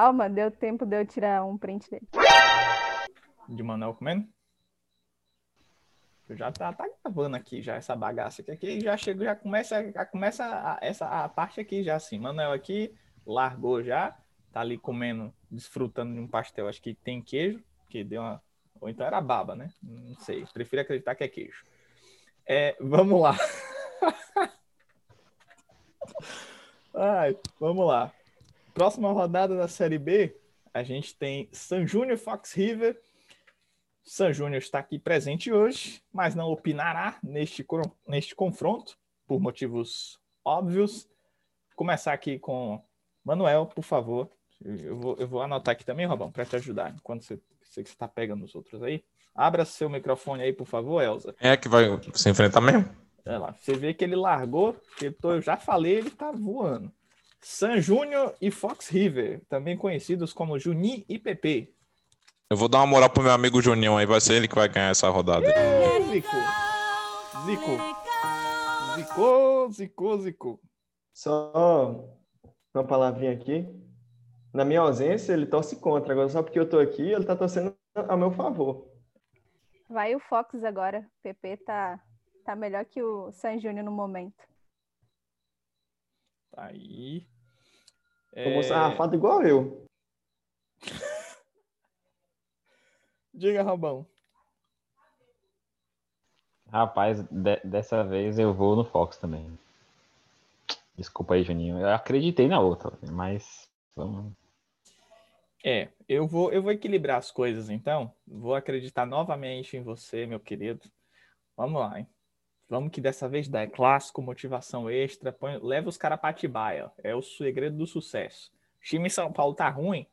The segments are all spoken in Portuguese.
Calma, deu tempo de eu tirar um print dele. De Manuel comendo? Já tá, tá gravando aqui já essa bagaça aqui. aqui já chega, já começa, já começa a, essa a parte aqui já assim. Manuel aqui largou já, tá ali comendo, desfrutando de um pastel. Acho que tem queijo, que deu uma. Ou então era baba, né? Não sei. Prefiro acreditar que é queijo. É, vamos lá. Ai, vamos lá. Próxima rodada da Série B, a gente tem San Júnior Fox River. San Júnior está aqui presente hoje, mas não opinará neste, neste confronto, por motivos óbvios. Vou começar aqui com Manuel, por favor. Eu vou, eu vou anotar aqui também, Robão, para te ajudar, enquanto você está pegando os outros aí. Abra seu microfone aí, por favor, Elza. É que vai se enfrentar mesmo? Olha lá, você vê que ele largou, que eu já falei, ele tá voando. San Júnior e Fox River, também conhecidos como Juninho e PP. Eu vou dar uma moral pro meu amigo Juninho aí, vai ser ele que vai ganhar essa rodada. Zico. Zico. Zico, Zico, Zico. Só uma palavrinha aqui. Na minha ausência, ele torce contra. Agora, só porque eu tô aqui, ele tá torcendo a meu favor. Vai o Fox agora. O PP tá, tá melhor que o San Júnior no momento. Tá aí. Tomou é... sarrafado igual eu. Diga, Robão. Rapaz, de dessa vez eu vou no Fox também. Desculpa aí, Juninho. Eu acreditei na outra, mas vamos. É, eu vou, eu vou equilibrar as coisas então. Vou acreditar novamente em você, meu querido. Vamos lá, hein? Vamos que dessa vez dá. É clássico, motivação extra. Põe, leva os caras para Atibaia. É o segredo do sucesso. O time em São Paulo tá ruim,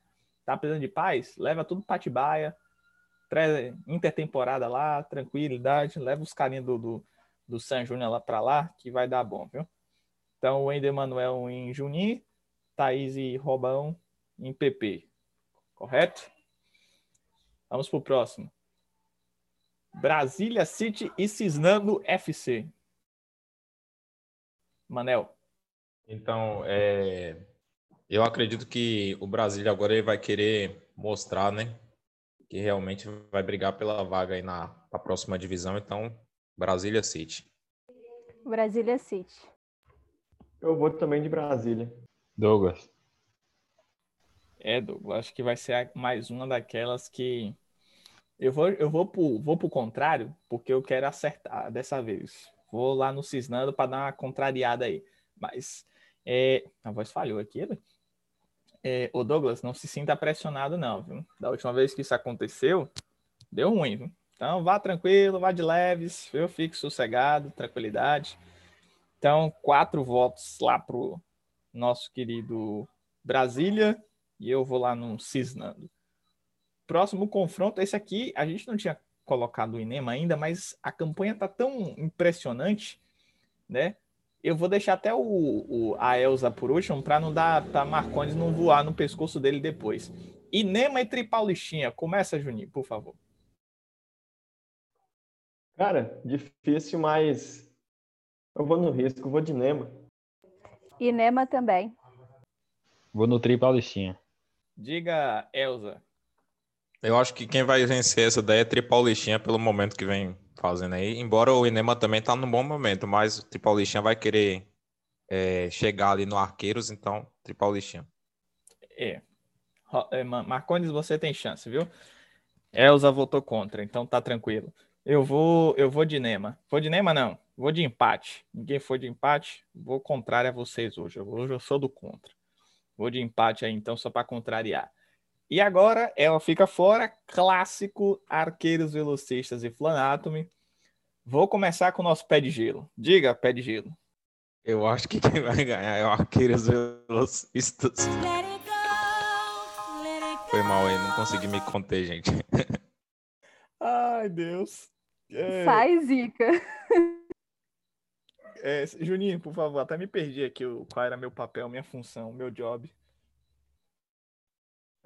tá precisando de paz, leva tudo para Atibaia. Intertemporada lá, tranquilidade. Leva os carinhos do, do, do San Júnior lá para lá, que vai dar bom, viu? Então, o Ender Manuel em Juninho, Thaís e Robão em PP. Correto? Vamos pro próximo. Brasília City e Cisnando FC. Manel. Então, é, eu acredito que o Brasília agora ele vai querer mostrar, né, que realmente vai brigar pela vaga aí na próxima divisão. Então, Brasília City. Brasília City. Eu vou também de Brasília. Douglas. É, Douglas, acho que vai ser mais uma daquelas que eu vou, eu vou pro, vou pro contrário, porque eu quero acertar dessa vez. Vou lá no Cisnando para dar uma contrariada aí. Mas é, a voz falhou aqui, né? É, o Douglas, não se sinta pressionado, não, viu? Da última vez que isso aconteceu, deu ruim, viu? Então vá tranquilo, vá de leves, eu fico sossegado, tranquilidade. Então, quatro votos lá pro nosso querido Brasília e eu vou lá no Cisnando. Próximo confronto, esse aqui a gente não tinha colocado o Inema ainda, mas a campanha tá tão impressionante, né? Eu vou deixar até o, o a Elza por último para não dar para Marcondes não voar no pescoço dele depois. Inema e Tripaulistinha, começa, Juninho, por favor. Cara, difícil, mas eu vou no risco, vou de Inema. Inema também. Vou no Tripaulistinha. Diga, Elza. Eu acho que quem vai vencer essa daí é Tripaulistinha pelo momento que vem fazendo aí. Embora o Inema também tá num bom momento, mas Tripaulistinha vai querer é, chegar ali no Arqueiros, então Tripaulistinha. É. é Marcondes, você tem chance, viu? Elza votou contra, então tá tranquilo. Eu vou, eu vou de Nema. Vou de Nema, não. Vou de empate. Ninguém foi de empate. Vou contrário a vocês hoje. Hoje eu sou do contra. Vou de empate aí, então, só para contrariar. E agora ela fica fora, clássico Arqueiros Velocistas e Flanatomy. Vou começar com o nosso pé de gelo. Diga, pé de gelo. Eu acho que quem vai ganhar é o Arqueiros Velocistas. Foi mal aí, não consegui me conter, gente. Ai, Deus. É... Sai, Zica. É, Juninho, por favor, até me perdi aqui qual era meu papel, minha função, meu job.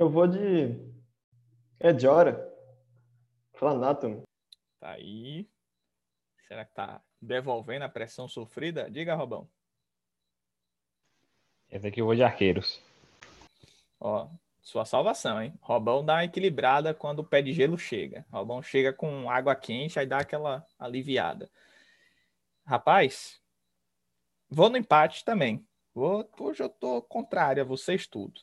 Eu vou de Ediora. Flanatum. Tá aí. Será que tá devolvendo a pressão sofrida? Diga, Robão. Esse aqui eu vou de arqueiros. Ó, sua salvação, hein? Robão dá uma equilibrada quando o pé de gelo chega. Robão chega com água quente, aí dá aquela aliviada. Rapaz, vou no empate também. Vou, hoje eu tô contrário a vocês tudo.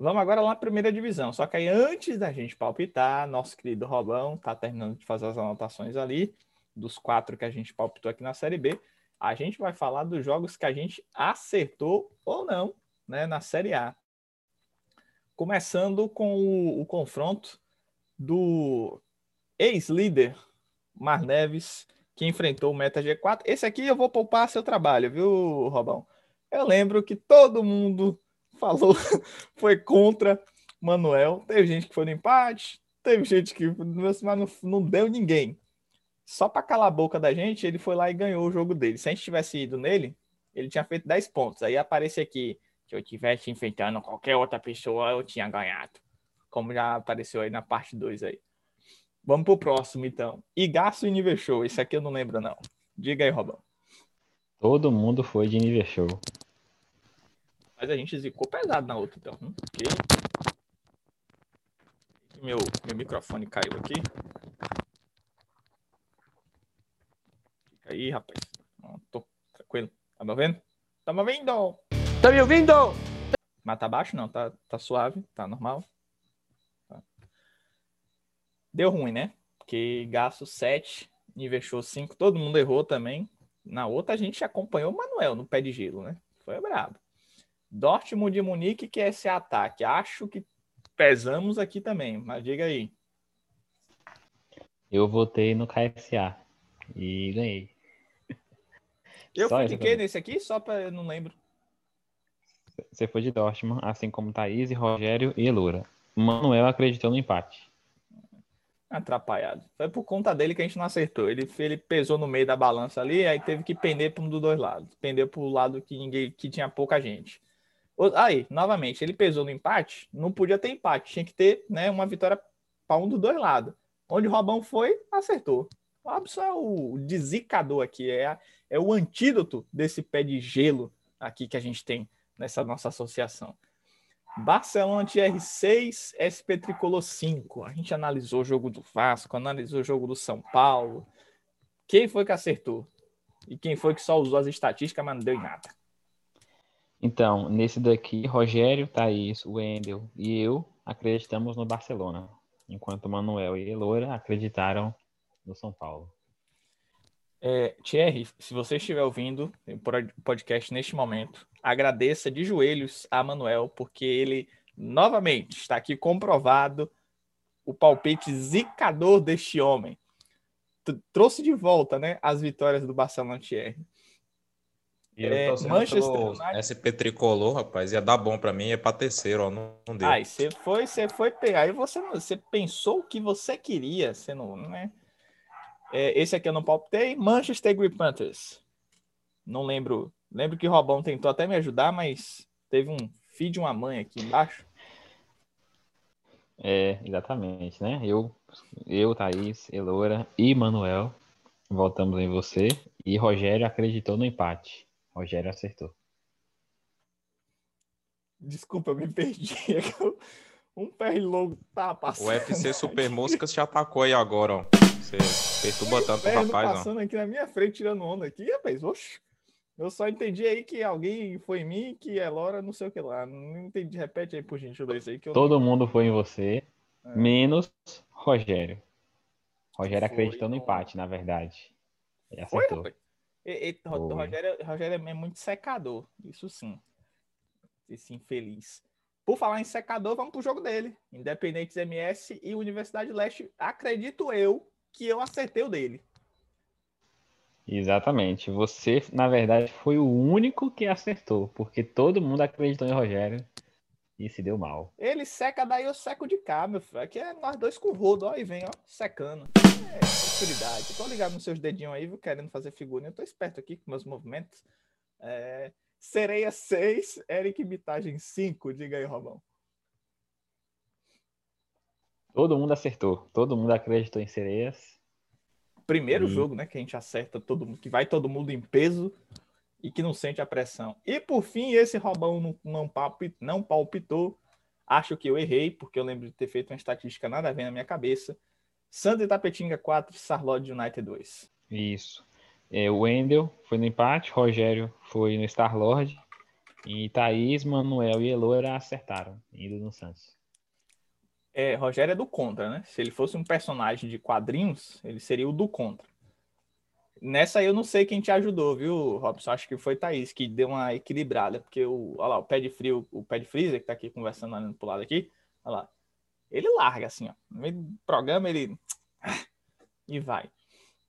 Vamos agora lá na primeira divisão. Só que aí, antes da gente palpitar, nosso querido Robão tá terminando de fazer as anotações ali, dos quatro que a gente palpitou aqui na Série B. A gente vai falar dos jogos que a gente acertou ou não né, na Série A. Começando com o, o confronto do ex-líder Mar Neves, que enfrentou o Meta G4. Esse aqui eu vou poupar seu trabalho, viu, Robão? Eu lembro que todo mundo falou, foi contra Manuel. Teve gente que foi no empate, teve gente que mas não, não deu ninguém. Só para calar a boca da gente, ele foi lá e ganhou o jogo dele. Se a gente tivesse ido nele, ele tinha feito 10 pontos. Aí aparece aqui, se eu tivesse enfrentando qualquer outra pessoa, eu tinha ganhado. Como já apareceu aí na parte 2 aí. Vamos pro próximo, então. Igaço e Nível Show. Esse aqui eu não lembro, não. Diga aí, Robão. Todo mundo foi de Nível Show. Mas a gente zicou pesado na outra, então. Hum, porque... Meu, meu microfone caiu aqui. Fica aí, rapaz. Tô tranquilo. Tá me ouvindo? Tá me ouvindo? Tá me ouvindo? Mas tá baixo? Não, tá, tá suave, tá normal. Tá. Deu ruim, né? Porque gasto 7, investiu 5, todo mundo errou também. Na outra a gente acompanhou o Manuel no pé de gelo, né? Foi brabo. Dortmund e Munique, que é esse ataque. Acho que pesamos aqui também, mas diga aí. Eu votei no KFA e ganhei. Eu Só fiquei nesse aqui, só para eu não lembro. Você foi de Dortmund, assim como Thaís, Rogério e Loura. Manuel acreditou no empate. Atrapalhado. Foi por conta dele que a gente não acertou. Ele, ele pesou no meio da balança ali, aí teve que pender para um dos dois lados. Pendeu para o lado que ninguém que tinha pouca gente. Aí, novamente, ele pesou no empate, não podia ter empate, tinha que ter né, uma vitória para um dos dois lados. Onde o Robão foi, acertou. O Robson é o desicador aqui, é, a- é o antídoto desse pé de gelo aqui que a gente tem nessa nossa associação. Barcelona TR6, SP Tricolor 5. A gente analisou o jogo do Vasco, analisou o jogo do São Paulo. Quem foi que acertou? E quem foi que só usou as estatísticas, mas não deu em nada? Então, nesse daqui, Rogério, Thaís, Wendel e eu acreditamos no Barcelona, enquanto Manuel e Loura acreditaram no São Paulo. É, Thierry, se você estiver ouvindo o podcast neste momento, agradeça de joelhos a Manuel, porque ele novamente está aqui comprovado o palpite zicador deste homem. Trouxe de volta né, as vitórias do Barcelona Thierry. E eu É, torcendo Manchester United. SP Tricolor, rapaz, ia dar bom pra mim, é pra terceiro, ó, não, não deu. Aí você foi, você foi pegar. Aí você, não- você pensou o que você queria, você não, né? É, esse aqui eu não palpitei. Manchester Green Panthers. Não lembro. Lembro que o Robão tentou até me ajudar, mas teve um filho de uma mãe aqui embaixo. É, exatamente, né? Eu, eu, Thaís, Elora e Manuel votamos em você e Rogério acreditou no empate. Rogério acertou. Desculpa, eu me perdi. É Um pé logo tá passando. O UFC Super Moscas te atacou aí agora, ó. Você perturba tanto o rapaz, ó. passando aqui na minha frente, tirando onda aqui, rapaz. Oxe. Eu só entendi aí que alguém foi em mim, que é Lora, não sei o que lá. Não entendi. Repete aí, por gentileza, aí que eu não- Todo mundo foi em você, É. menos Rogério. Rogério Foi, acreditou no não. empate, na verdade. E Foi, acertou. rapaz. E, e, Foi. Rogério, Rogério é muito secador, isso sim. Esse infeliz. Por falar em secador, vamos pro jogo dele. Independentes MS e Universidade Leste. Acredito eu que eu acertei o dele. Exatamente. Você, na verdade, foi o único que acertou, porque todo mundo acreditou em Rogério e se deu mal. Ele seca, daí eu seco de cá, meu filho. Aqui é nós dois com rodo, ó, e vem, ó, secando. É, tranquilidade. Eu tô ligado nos seus dedinhos aí, viu, querendo fazer figurinha. Eu tô esperto aqui com meus movimentos. É, Sereia 6, Eric Bitagem 5. Diga aí, Robão. Todo mundo acertou. Todo mundo acreditou em sereias. Primeiro Hum. jogo, né, que a gente acerta todo mundo, que vai todo mundo em peso e que não sente a pressão. E por fim, esse Robão não, não, palpit, não palpitou. Acho que eu errei, porque eu lembro de ter feito uma estatística nada a ver na minha cabeça. Santa Itapetinga 4, Sarlod United 2. Isso. É, o Wendel foi no empate, Rogério foi no Star Lord e Thaís, Manuel e Eloira acertaram, indo no Santos. É, Rogério é do contra, né? Se ele fosse um personagem de quadrinhos, ele seria o do contra. Nessa aí eu não sei quem te ajudou, viu, Robson? Acho que foi Thaís que deu uma equilibrada, porque o, olha lá, o pé de frio, o pé de freezer que tá aqui conversando olhando pro lado aqui, olha lá. Ele larga assim, ó. No meio do programa ele e vai.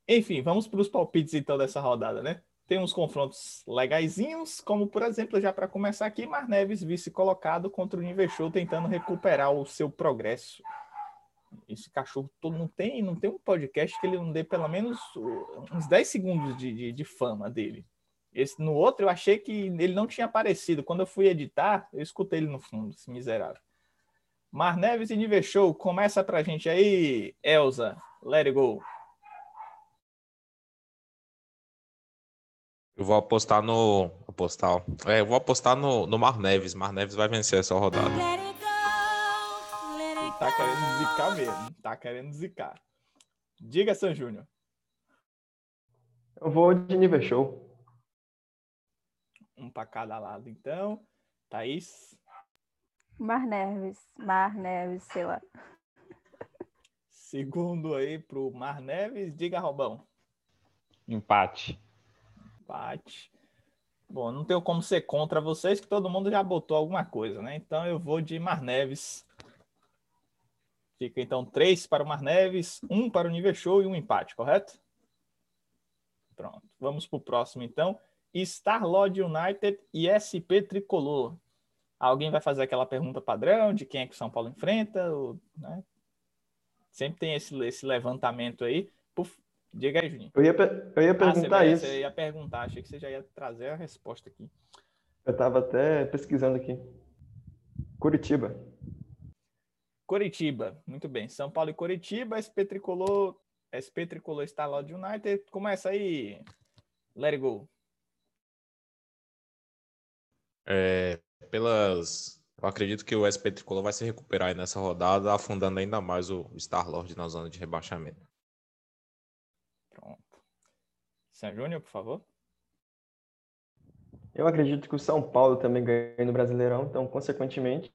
Enfim, vamos para os palpites então dessa rodada, né? Tem uns confrontos legaisinhos, como por exemplo, já para começar aqui, Mar Neves vice colocado contra o Nivechou tentando recuperar o seu progresso esse cachorro todo não tem, não tem um podcast que ele não dê pelo menos uns 10 segundos de, de, de, fama dele. Esse, no outro, eu achei que ele não tinha aparecido. Quando eu fui editar, eu escutei ele no fundo, esse miserável. Mar Neves e Nive Show, começa pra gente aí, Elza. Let it go. Eu vou apostar no. Apostar. É, eu vou apostar no, no Mar Neves. Mar Neves vai vencer essa rodada. Tá querendo zicar mesmo. Tá querendo zicar. Diga, San Júnior. Eu vou de nível show. Um para cada lado, então. Thaís. Mar Neves. Mar Neves, sei lá. Segundo aí pro Mar Neves. Diga, Robão. Empate. Empate. Bom, não tenho como ser contra vocês, que todo mundo já botou alguma coisa, né? Então eu vou de Mar Neves Fica então três para o Mar Neves, um para o Nível Show e um empate, correto? Pronto. Vamos para o próximo então. Starlord United e SP Tricolor. Alguém vai fazer aquela pergunta padrão de quem é que o São Paulo enfrenta? Ou, né? Sempre tem esse, esse levantamento aí. Puf, diga aí, Juninho. Eu ia, eu ia perguntar ah, isso. Você ia perguntar, achei que você já ia trazer a resposta aqui. Eu estava até pesquisando aqui. Curitiba. Coritiba, muito bem. São Paulo e Coritiba, SP Tricolor, SP Tricolor está lá de United. Começa aí, let it go. É, pelas. Eu acredito que o SP Tricolor vai se recuperar nessa rodada, afundando ainda mais o Star-Lord na zona de rebaixamento. Pronto. São Júnior, por favor. Eu acredito que o São Paulo também ganha no Brasileirão, então, consequentemente,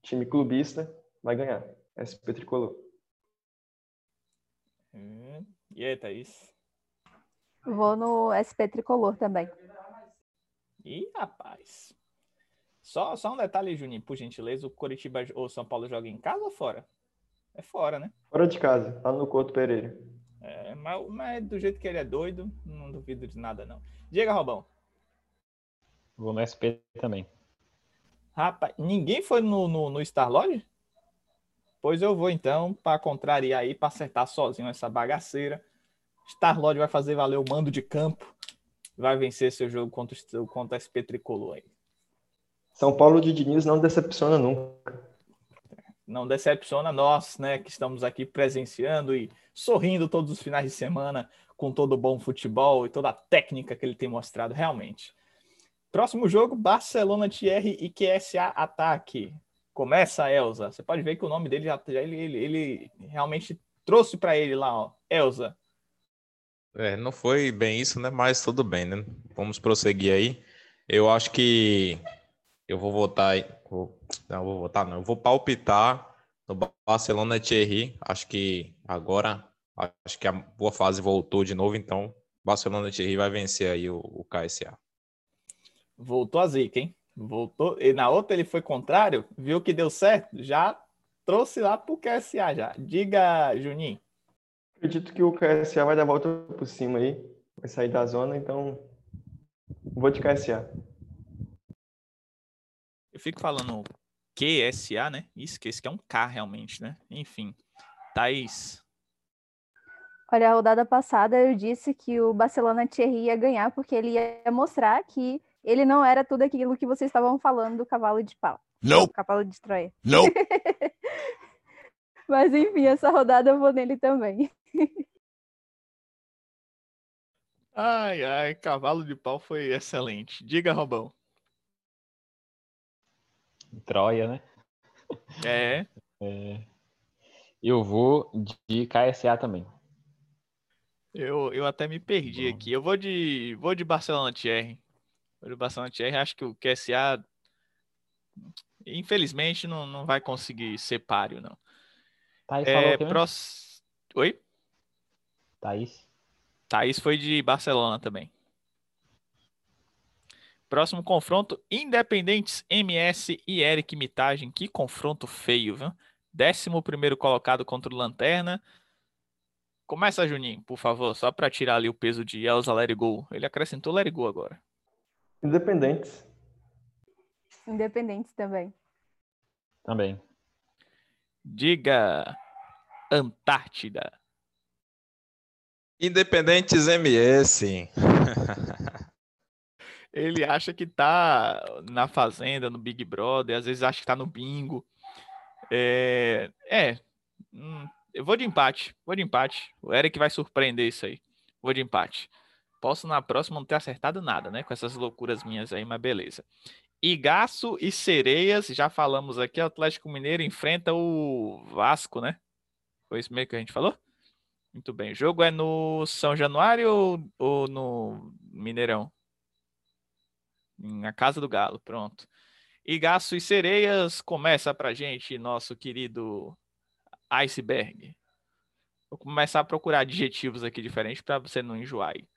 time clubista vai ganhar. SP Tricolor. Hum, e aí, Thaís? Vou no SP Tricolor também. Ih, rapaz. Só, só um detalhe, Juninho, por gentileza. O Curitiba ou São Paulo joga em casa ou fora? É fora, né? Fora de casa, lá no Couto Pereira. É, mas, mas do jeito que ele é doido, não duvido de nada, não. Diga, Robão. Vou no SP também. Rapaz, ninguém foi no, no, no Star Lodge? Pois eu vou então, para contrariar aí, para acertar sozinho essa bagaceira. Star-Lord vai fazer valer o mando de campo. Vai vencer seu jogo contra, contra SP Tricolor aí. São Paulo de Diniz não decepciona nunca. Não decepciona nós, né, que estamos aqui presenciando e sorrindo todos os finais de semana com todo o bom futebol e toda a técnica que ele tem mostrado realmente. Próximo jogo, Barcelona TR e QSA Ataque. Começa, Elza. Você pode ver que o nome dele já, já ele, ele, ele realmente trouxe para ele lá, ó. Elza. É, não foi bem isso, né? Mas tudo bem, né? Vamos prosseguir aí. Eu acho que eu vou votar. Vou, não, vou votar, não. Eu vou palpitar no Barcelona Thierry. Acho que agora, acho que a boa fase voltou de novo, então Barcelona Thierry vai vencer aí o, o KSA. Voltou a zica, hein? Voltou. E na outra ele foi contrário, viu que deu certo, já trouxe lá pro KSA já. Diga, Juninho. Acredito que o KSA vai dar a volta por cima aí, vai sair da zona, então vou de KSA. Eu fico falando QSA, né? Isso, que esse que é um K realmente, né? Enfim. Thaís. Olha, a rodada passada eu disse que o Barcelona Thierry ia ganhar porque ele ia mostrar que ele não era tudo aquilo que vocês estavam falando do cavalo de pau. Não. Cavalo de Troia. Não. Mas enfim, essa rodada eu vou nele também. ai, ai, cavalo de pau foi excelente. Diga, Robão. Troia, né? É. É, eu vou de KSA também. Eu, eu até me perdi Bom. aqui. Eu vou de vou de Barcelona Thierry. De Barcelona Thierry. Acho que o QSA, infelizmente, não, não vai conseguir ser páreo, não. Thaís É. Oi? Thaís. Thaís foi de Barcelona também. Próximo confronto: Independentes MS e Eric Mitagem. Que confronto feio, viu? Décimo primeiro colocado contra o Lanterna. Começa, Juninho, por favor, só para tirar ali o peso de Elza Go. Ele acrescentou Go agora. Independentes. Independentes também. Também. Diga Antártida. Independentes MS. Ele acha que tá na Fazenda, no Big Brother, às vezes acha que tá no bingo. É, é, hum, eu vou de empate, vou de empate. O Eric vai surpreender isso aí. Vou de empate. Posso na próxima não ter acertado nada, né? Com essas loucuras minhas aí, mas beleza. Igaço e Sereias, já falamos aqui, Atlético Mineiro enfrenta o Vasco, né? Foi isso mesmo que a gente falou? Muito bem. O jogo é no São Januário ou, ou no Mineirão? Na Casa do Galo, pronto. Igaço e Sereias, começa pra gente, nosso querido Iceberg. Vou começar a procurar adjetivos aqui diferentes para você não enjoar aí.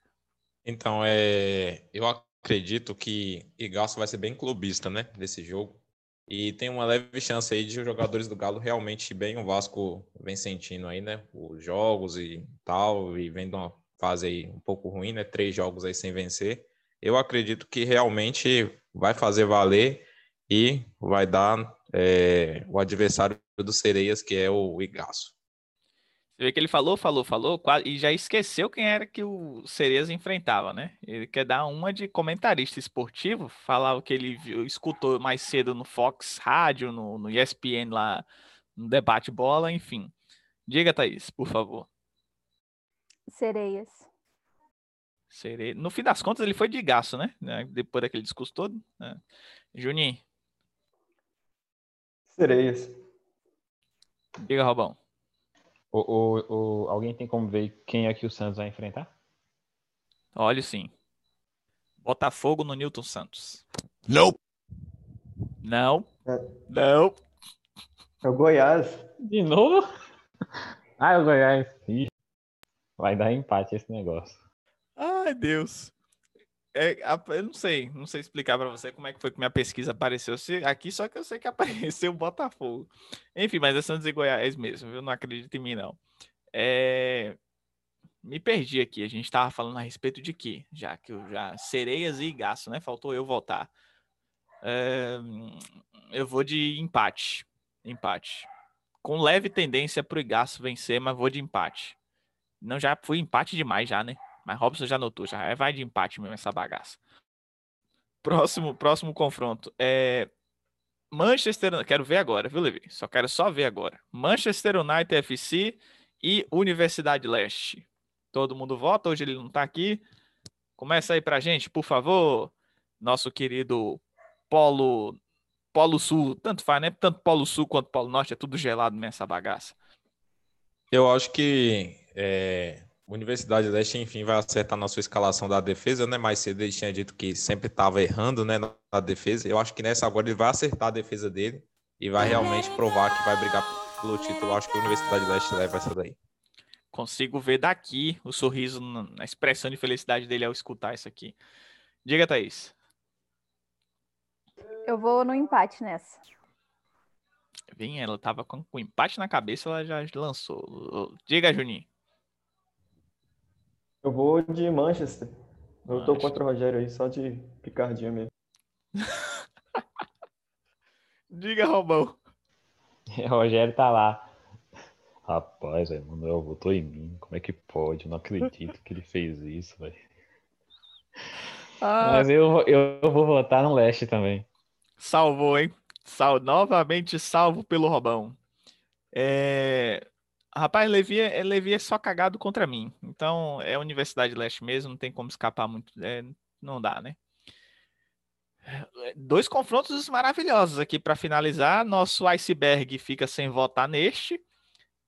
Então, é, eu acredito que Igaço vai ser bem clubista, né, nesse jogo. E tem uma leve chance aí de os jogadores do Galo realmente bem o Vasco vem sentindo aí, né, os jogos e tal, e vem de uma fase aí um pouco ruim, né, três jogos aí sem vencer. Eu acredito que realmente vai fazer valer e vai dar é, o adversário do Sereias, que é o Igaço. Você vê que ele falou, falou, falou, e já esqueceu quem era que o Cereza enfrentava, né? Ele quer dar uma de comentarista esportivo, falar o que ele viu, escutou mais cedo no Fox Rádio, no, no ESPN lá, no debate bola, enfim. Diga, Thaís, por favor. Sereias. Sere... No fim das contas, ele foi de gasto, né? Né, Depois daquele discurso todo. né? Juninho, Sereias. diga, Robão. O, o, o- alguém tem como ver quem é que o Santos vai enfrentar? Olha sim. Botafogo no Newton Santos. Nope. Não. É. Não. É o Goiás. De novo? Ah, é o Goiás. Ih, vai dar empate esse negócio. Ai, Deus. É, eu não sei, não sei explicar pra você como é que foi que minha pesquisa apareceu aqui, só que eu sei que apareceu o Botafogo. Enfim, mas é Santos e Goiás mesmo, eu não acredito em mim, não. É, Me perdi aqui, a gente tava falando a respeito de quê? Já que eu já. Sereias e Igaço, né? Faltou eu voltar. É, Eu vou de empate. Empate. Com leve tendência pro Igaço vencer, mas vou de empate. Não, já fui empate demais já, né? Mas Robson já notou, já é- vai de empate mesmo essa bagaça. Próximo, próximo confronto é Manchester, quero ver agora, viu, Levi? Só quero só ver agora. Manchester United FC e Universidade Leste. Todo mundo vota, hoje ele não tá aqui. Começa aí pra gente, por favor. Nosso querido Polo Polo Sul, tanto faz, né? Tanto Polo Sul quanto Polo Norte, é tudo gelado nessa bagaça. Eu acho que é, Universidade Leste, enfim, vai acertar na sua escalação da defesa, né? Mais cedo ele tinha dito que sempre estava errando, né, na, defesa. Eu acho que nessa agora ele vai acertar a defesa dele e vai realmente provar que vai brigar pelo título. Eu acho que a Universidade Leste leva essa daí. Consigo ver daqui o sorriso na na expressão de felicidade dele ao escutar isso aqui. Diga, Thaís. Eu vou no empate nessa. Vem, ela tava com, com empate na cabeça, ela já lançou. Diga, Juninho. Eu vou de Manchester. Eu tô contra o Rogério aí, só de picardia mesmo. Diga, Robão. O Rogério tá lá. Rapaz, velho, Manuel votou em mim. Como é que pode? Eu não acredito que ele fez isso, velho. Ah, Mas eu, eu vou votar no Leste também. salvou, hein? Sal, novamente salvo pelo Robão. É... Rapaz, Levi é, Levi é só cagado contra mim. Então, é Universidade Leste mesmo, não tem como escapar muito. é, não dá, né? Dois confrontos maravilhosos aqui para finalizar. Nosso iceberg fica sem votar neste.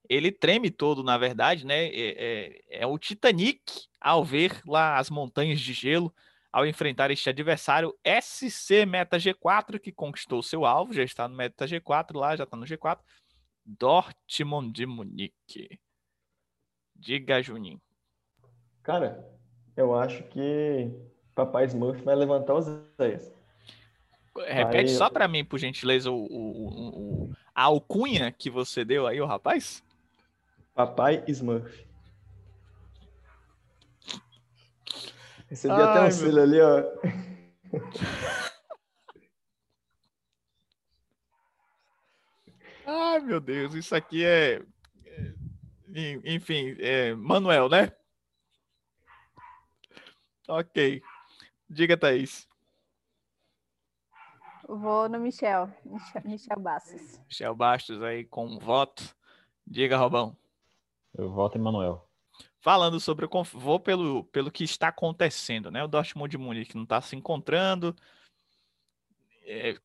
Ele treme todo, na verdade, né? É, é, é o Titanic ao ver lá as montanhas de gelo ao enfrentar este adversário SC Meta G4, que conquistou seu alvo, já está no Meta G4 lá, já está no G4. Dortmund de Munique. Diga, Juninho. Cara, eu acho que Papai Smurf vai levantar os 10. Repete aí, só para mim, por gentileza, o, o, o, a alcunha que você deu aí, o rapaz. Papai Smurf. Recebi Ai, até um selo ali, ó. Ai, meu Deus, isso aqui é. é enfim, é Manuel, né? Ok. Diga, Thaís. Vou no Michel. Michel, Bastos. Michel Bastos aí com um voto. Diga, Robão. Eu voto em Manuel falando sobre o vou pelo, pelo que está acontecendo, né? O Dortmund de Munique não está se encontrando. É,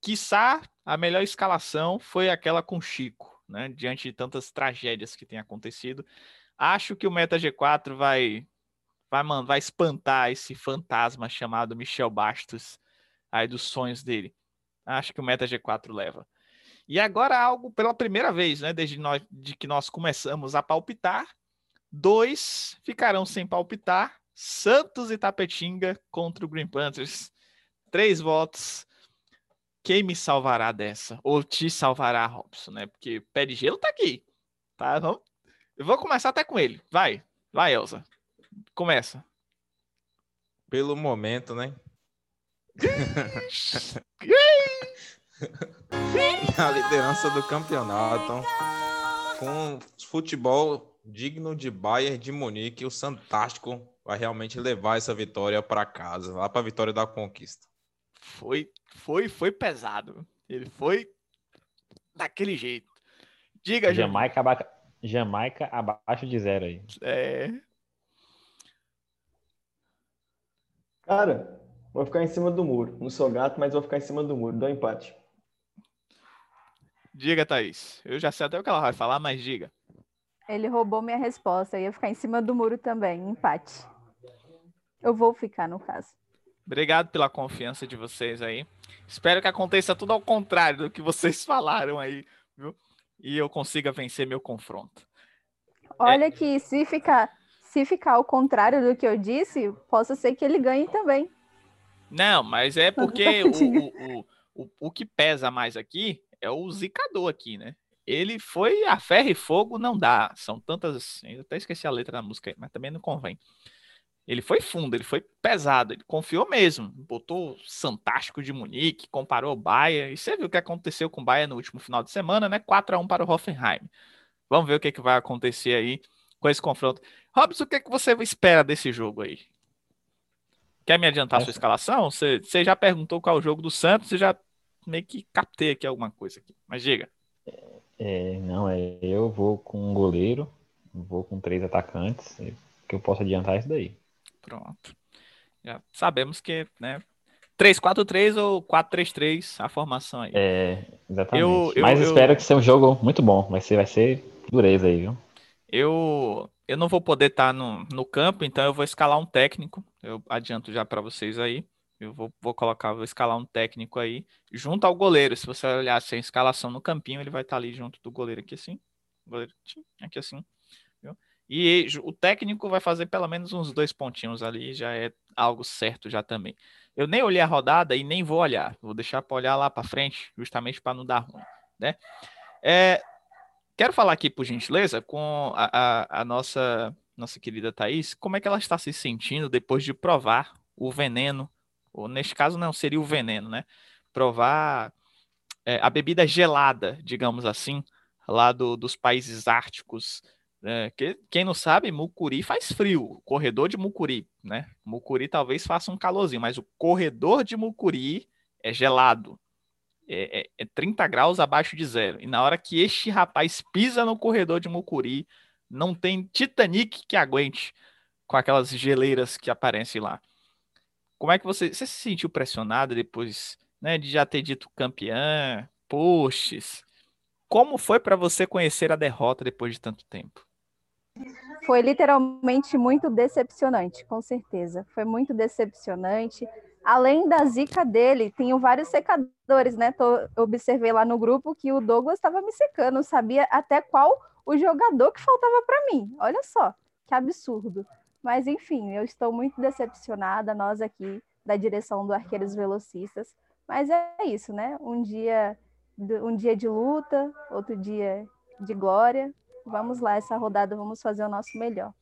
quiçá a melhor escalação foi aquela com Chico, né? Diante de tantas tragédias que têm acontecido. Acho que o Meta G4 vai vai, mano, vai espantar esse fantasma chamado Michel Bastos aí dos sonhos dele. Acho que o Meta G4 leva. E agora algo pela primeira vez, né, desde nós, de que nós começamos a palpitar, Dois ficarão sem palpitar. Santos e Tapetinga contra o Green Panthers. Três votos. Quem me salvará dessa? Ou te salvará, Robson, né? Porque pé de gelo tá aqui. Tá? Vamos... Eu vou começar até com ele. Vai. Vai, Elza. Começa. Pelo momento, né? Na liderança do campeonato. Com futebol digno de Bayern de Munique, o Santástico vai realmente levar essa vitória para casa, lá para a vitória da conquista. Foi, foi, foi pesado. Ele foi daquele jeito. Diga, Jamaica, aba... Jamaica abaixo de zero aí. É. Cara, vou ficar em cima do muro. Não sou gato, mas vou ficar em cima do muro. Dou empate. Diga, Thaís. Eu já sei até o que ela vai falar, mas diga. Ele roubou minha resposta. Eu ia ficar em cima do muro também. Empate. Eu vou ficar, no caso. Obrigado pela confiança de vocês aí. Espero que aconteça tudo ao contrário do que vocês falaram aí, viu? E eu consiga vencer meu confronto. Olha é... que se ficar, se ficar ao contrário do que eu disse, possa ser que ele ganhe também. Não, mas é porque o, o, o, o que pesa mais aqui é o zicador aqui, né? ele foi a ferro e fogo, não dá. São tantas. Eu até esqueci a letra da música, mas também não convém. Ele foi fundo, ele foi pesado, ele confiou mesmo. Botou Santástico de Munique, comparou o Bahia. E você viu o que aconteceu com o Bahia no último final de semana, né? 4 a 1 para o Hoffenheim. Vamos ver o que, que vai acontecer aí com esse confronto. Robson, o que, que você espera desse jogo aí? Quer me adiantar a sua escalação? Você, você já perguntou qual é o jogo do Santos, você já meio que captei aqui alguma coisa aqui. Mas diga. É, não, é, eu vou com um goleiro, vou com três atacantes, que eu posso adiantar isso daí. Pronto. Já sabemos que, né? 3-4-3 ou 4-3-3 a formação aí. É, exatamente. Eu, eu, Mas eu, espero que seja um jogo muito bom. Vai ser, vai ser dureza aí, viu? Eu, eu não vou poder estar no, no campo, então eu vou escalar um técnico. Eu adianto já para vocês aí. Eu vou, vou colocar, vou escalar um técnico aí, junto ao goleiro. Se você olhar sem escalação no campinho, ele vai estar ali junto do goleiro aqui assim. Goleiro aqui assim. E o técnico vai fazer pelo menos uns dois pontinhos ali, já é algo certo já também. Eu nem olhei a rodada e nem vou olhar. Vou deixar para olhar lá para frente, justamente para não dar ruim, né? É, quero falar aqui, por gentileza, com a, a, a nossa nossa querida Thaís, como é que ela está se sentindo depois de provar o veneno ou neste caso não seria o veneno, né? Provar é, a bebida gelada, digamos assim, lá do, dos países árticos. Né? Que, quem não sabe, Mucuri faz frio, corredor de Mucuri, né? Mucuri talvez faça um calorzinho, mas o corredor de Mucuri é gelado. É, é, é 30 graus abaixo de zero. E na hora que este rapaz pisa no corredor de Mucuri, não tem Titanic que aguente com aquelas geleiras que aparecem lá. Como é que você, você se sentiu pressionado depois né, de já ter dito campeã, posts? Como foi para você conhecer a derrota depois de tanto tempo? Foi literalmente muito decepcionante, com certeza. Foi muito decepcionante. Além da zica dele, tenho vários secadores, né? Tô, observei lá no grupo que o Douglas estava me secando, sabia até qual o jogador que faltava para mim. Olha só, que absurdo. Mas enfim, eu estou muito decepcionada, nós aqui da direção do Arqueiros Velocistas. Mas é isso, né? Um dia, um dia de luta, outro dia de glória. Vamos lá, essa rodada vamos fazer o nosso melhor.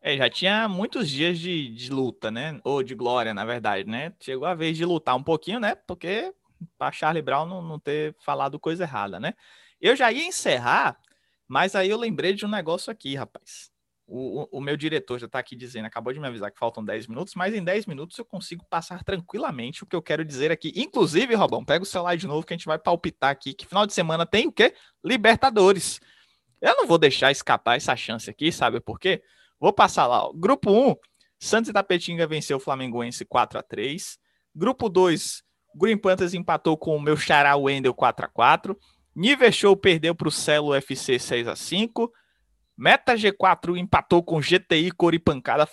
É, já tinha muitos dias de, de luta, né? Ou de glória, na verdade, né? Chegou a vez de lutar um pouquinho, né? Porque para Charlie Brown não, não ter falado coisa errada, né? Eu já ia encerrar, mas aí eu lembrei de um negócio aqui, rapaz. O, o, meu diretor já está aqui dizendo, acabou de me avisar que faltam 10 minutos, mas em 10 minutos eu consigo passar tranquilamente o que eu quero dizer aqui. Inclusive, Robão, pega o celular de novo que a gente vai palpitar aqui, que final de semana tem o quê? Libertadores. Eu não vou deixar escapar essa chance aqui, sabe por quê? Vou passar lá. Ó. Grupo 1, Santos e Tapetinga venceu o Flamengoense 4 a 3 Grupo 2, Green Panthers empatou com o meu xará Wendel 4 a 4 Niver Show perdeu para o Celo UFC 6 a 5 Meta G4 empatou com GTI Cor e Pancada.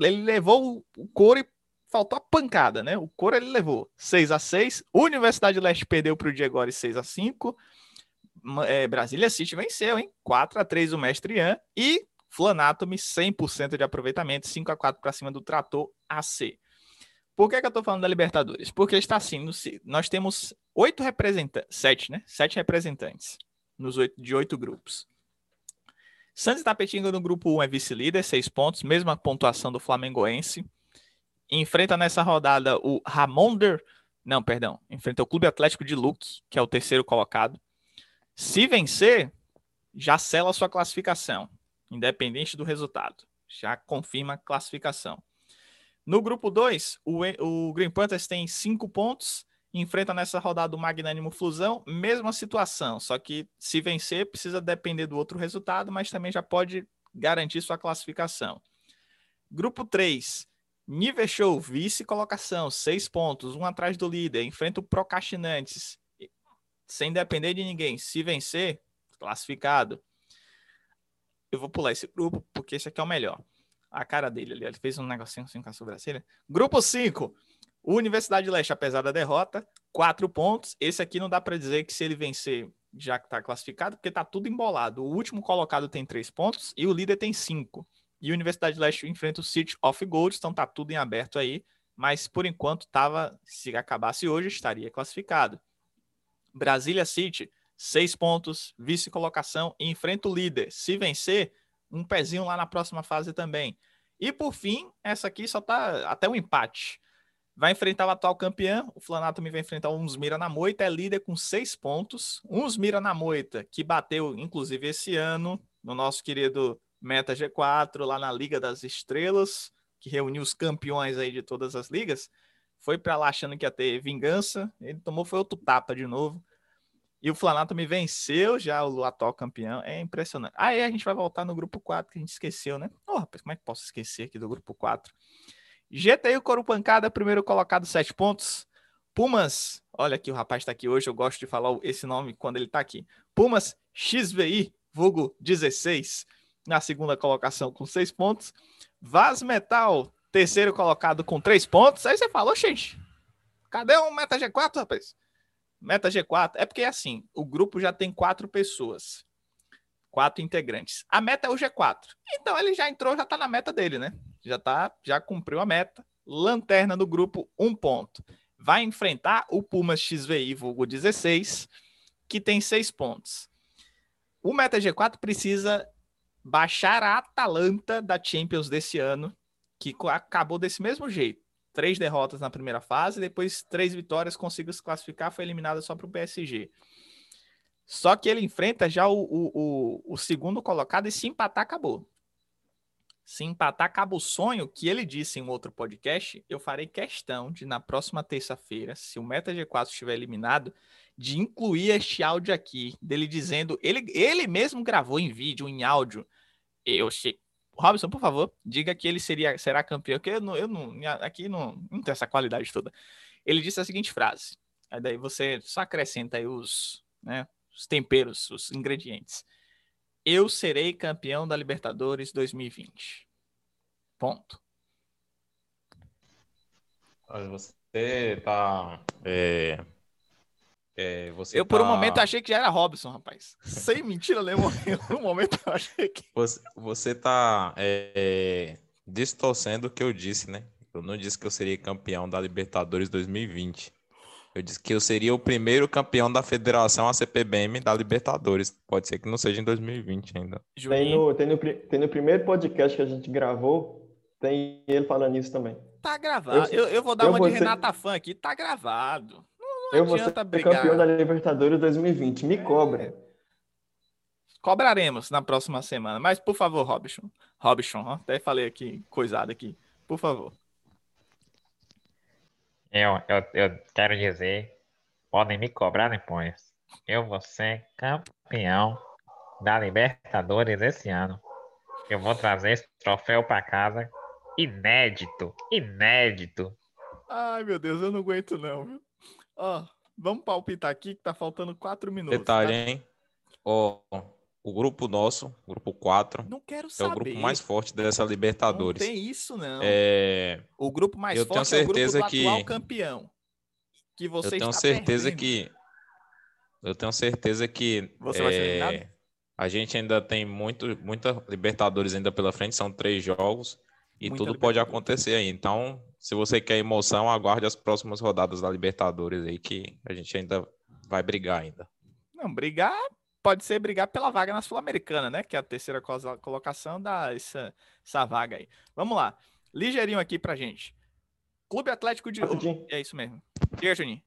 Ele levou o Cor e faltou a pancada, né? O Cor ele levou 6 a 6 Universidade Leste perdeu para o Diegori 6 a 5 é, Brasília City venceu, hein? 4 a 3 o Mestre Ian. E Flanatomy, 100% de aproveitamento, 5 a 4 para cima do Trator AC. Por que, que eu estou falando da Libertadores? Porque está assim, nós temos oito representantes, sete, né? Sete representantes nos oito, de oito grupos. Santos Tapetinga no grupo 1 é vice-líder, seis pontos, mesma pontuação do Flamengoense. Enfrenta nessa rodada o Ramonder, não, perdão, enfrenta o Clube Atlético de Luque, que é o terceiro colocado. Se vencer, já sela sua classificação independente do resultado. Já confirma a classificação. No grupo 2, o, o Green Panthers tem cinco pontos, enfrenta nessa rodada o Magnânimo Flusão, mesma situação, só que se vencer precisa depender do outro resultado, mas também já pode garantir sua classificação. Grupo 3, Nível Show, vice-colocação, seis pontos, um atrás do líder, enfrenta o Procrastinantes, sem depender de ninguém. Se vencer, classificado eu vou pular esse grupo porque esse aqui é o melhor. A cara dele ali, ele fez um negocinho assim com a sobrancelha. Grupo 5, Universidade de Leste, apesar da derrota, quatro pontos. Esse aqui não dá para dizer que se ele vencer já que está classificado, porque está tudo embolado. O último colocado tem três pontos e o líder tem cinco. E Universidade de Leste enfrenta o City of Gold, então está tudo em aberto aí. Mas por enquanto estava, se acabasse hoje, estaria classificado. Brasília City seis pontos, vice-colocação e enfrenta o líder. Se vencer, um pezinho lá na próxima fase também. E por fim, essa aqui só tá até um empate. Vai enfrentar o atual campeão, o Flanato também vai enfrentar o Mira na Moita, é líder com seis pontos. Uns Mira na Moita, que bateu, inclusive, esse ano, no nosso querido Meta G4, lá na Liga das Estrelas, que reuniu os campeões aí de todas as ligas. Foi para lá achando que ia ter vingança, ele tomou foi outro tapa de novo. E o Flanato me venceu já o atual campeão. É impressionante. Aí a gente vai voltar no grupo 4, que a gente esqueceu, né? Oh, rapaz, como é que posso esquecer aqui do grupo 4? GTI Coro Pancada, primeiro colocado, 7 pontos. Pumas, olha aqui, o rapaz está aqui hoje, eu gosto de falar esse nome quando ele está aqui. Pumas XVI, vulgo 16, na segunda colocação com 6 pontos. Vaz Metal, terceiro colocado com 3 pontos. Aí você falou, gente, cadê o Meta G4, rapaz? Meta G4 é porque assim, o grupo já tem quatro pessoas, quatro integrantes. A meta é o G4. Então ele já entrou, já tá na meta dele, né? Já tá, já cumpriu a meta. Lanterna do grupo, um ponto. Vai enfrentar o Pumas XVI vulgo 16, que tem seis pontos. O Meta G4 precisa baixar a Atalanta da Champions desse ano, que acabou desse mesmo jeito três derrotas na primeira fase, depois três vitórias, conseguiu se classificar, foi eliminada só para o PSG. Só que ele enfrenta já o, o, o, o, segundo colocado e se empatar, acabou. Se empatar, acaba o sonho que ele disse em um outro podcast. Eu farei questão de, na próxima terça-feira, se o Meta G4 estiver eliminado, de incluir este áudio aqui, dele dizendo. Ele, ele mesmo gravou em vídeo, em áudio. Eu, Robson, por favor, diga que ele seria, será campeão, porque eu não, eu não aqui não, não tem essa qualidade toda. Ele disse a seguinte frase, aí daí você só acrescenta aí os, né, os temperos, os ingredientes. Eu serei campeão da Libertadores 2020. Ponto. Você tá. É, é, você eu, por um tá- momento, achei que já era Robson, rapaz. Sem mentira nenhuma. Por um momento, eu achei que. Você, você tá é, distorcendo o que eu disse, né? Eu não disse que eu seria campeão da Libertadores 2020. Eu disse que eu seria o primeiro campeão da Federação ACPBM da Libertadores. Pode ser que não seja em 2020 ainda. Tem no, tem, no, tem no primeiro podcast que a gente gravou, tem ele falando isso também. tá gravado. eu- Eu, eu vou dar eu uma vou de ser- Renata Fã aqui, tá gravado. Eu vou ser brigar. campeão da Libertadores 2020. Me cobra. Cobraremos na próxima semana. Mas, por favor, Robson. Robson, até falei aqui, coisado aqui. Por favor. Eu, eu, eu quero dizer, podem me cobrar depois. Eu vou ser campeão da Libertadores esse ano. Eu vou trazer esse troféu para casa. Inédito, inédito. Ai, meu Deus, eu não aguento não, viu? Ó, vamos palpitar aqui que tá faltando quatro minutos. Detalhe, tá? hein? Ó, o grupo nosso, grupo 4, Não quero é saber. o grupo mais forte dessa Não Libertadores. tem isso, não. É, O grupo mais Eu tenho forte é o grupo certeza que- atual campeão. Que você eu tenho certeza perdendo. que eu tenho certeza que Você vai ser é, eliminado? a gente ainda tem muito, muita Libertadores ainda pela frente, são três jogos e Muita tudo pode acontecer aí. Então, se você quer emoção, aguarde as próximas rodadas da Libertadores aí que a gente ainda vai brigar ainda. Não, brigar pode ser brigar pela vaga na Sul-Americana, né? Que é a terceira colocação dá essa, essa vaga aí. Vamos lá. Ligeirinho aqui pra gente. Clube Atlético de. Rapidinho. É isso mesmo. Diga, Juninho.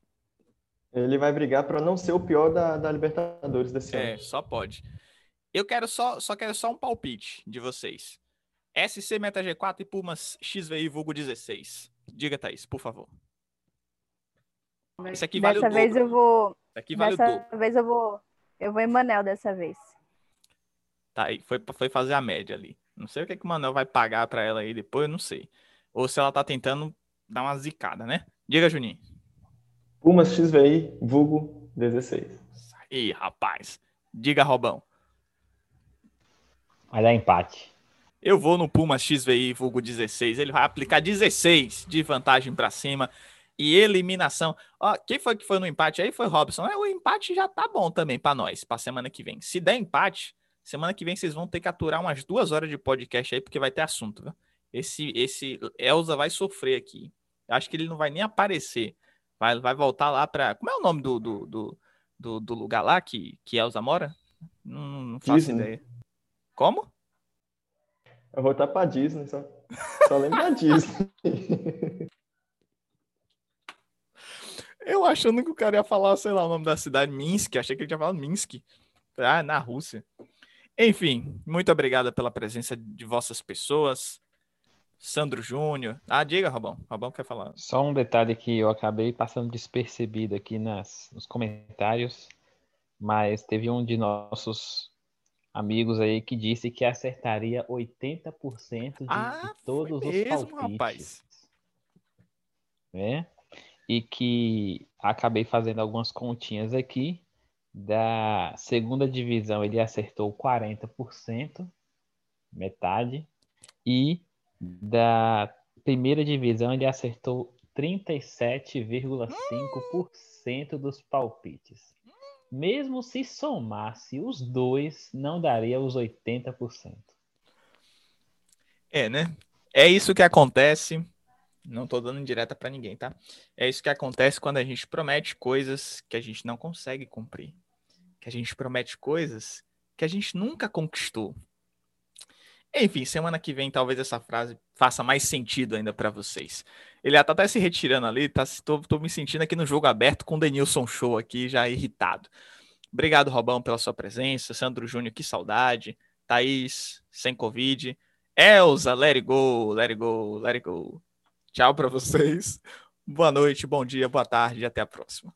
Ele vai brigar para não ser o pior da, da Libertadores desse É, ano. só pode. Eu quero só, só quero só um palpite de vocês. SC Meta G4 e Pumas XVI Vulgo 16. Diga, Thaís, por favor. Esse aqui vale Dessa o vez dobro. eu vou. Esse aqui vale o dessa dobro. vez eu vou. Eu vou em Manel dessa vez. Tá aí, foi, foi fazer a média ali. Não sei o que, que o Manuel vai pagar pra ela aí depois, eu não sei. Ou se ela tá tentando dar uma zicada, né? Diga, Juninho. Pumas XVI, vulgo 16. Ih, rapaz. Diga, Robão. Vai dar empate. Eu vou no Pumas XVI vulgo 16. Ele vai aplicar 16 de vantagem pra cima e eliminação. Ó, quem foi que foi no empate aí? Foi Robson. É, o empate já tá bom também pra nós, pra semana que vem. Se der empate, semana que vem vocês vão ter que aturar umas duas horas de podcast aí, porque vai ter assunto, viu? Esse, esse Elza vai sofrer aqui. Acho que ele não vai nem aparecer. Vai, vai voltar lá pra. Como é o nome do, do, do, do, do lugar lá que, que Elza mora? Não, não faço Disney. ideia. Como? Eu vou voltar pra Disney, só, só lembro da Disney. Eu achando que o cara ia falar, sei lá, o nome da cidade, Minsk. Achei que ele tinha falado Minsk. Ah, na Rússia. Enfim, muito obrigado pela presença de vossas pessoas. Sandro Júnior. Ah, diga, Robão. Robão quer falar. Só um detalhe que eu acabei passando despercebido aqui nas, nos comentários, mas teve um de nossos amigos aí que disse que acertaria 80% de, Ah, de todos os mesmo, palpites. rapaz. Né? E que acabei fazendo algumas continhas aqui. Da segunda divisão ele acertou 40%, metade, e da primeira divisão ele acertou 37,5% dos palpites. Mesmo se somasse os dois, não daria os 80%. É, né? É isso que acontece. Não tô dando indireta pra ninguém, tá? É isso que acontece quando a gente promete coisas que a gente não consegue cumprir. Que a gente promete coisas que a gente nunca conquistou. Enfim, semana que vem talvez essa frase faça mais sentido ainda pra vocês. Ele tá até se retirando ali, tá, tô, tô me sentindo aqui no jogo aberto com o Denilson Show aqui, já irritado. Obrigado, Robão, pela sua presença. Sandro Júnior, que saudade. Thaís, sem Covid. Elza, let it go, let it go, let it go. Tchau pra vocês. Boa noite, bom dia, boa tarde e até a próxima.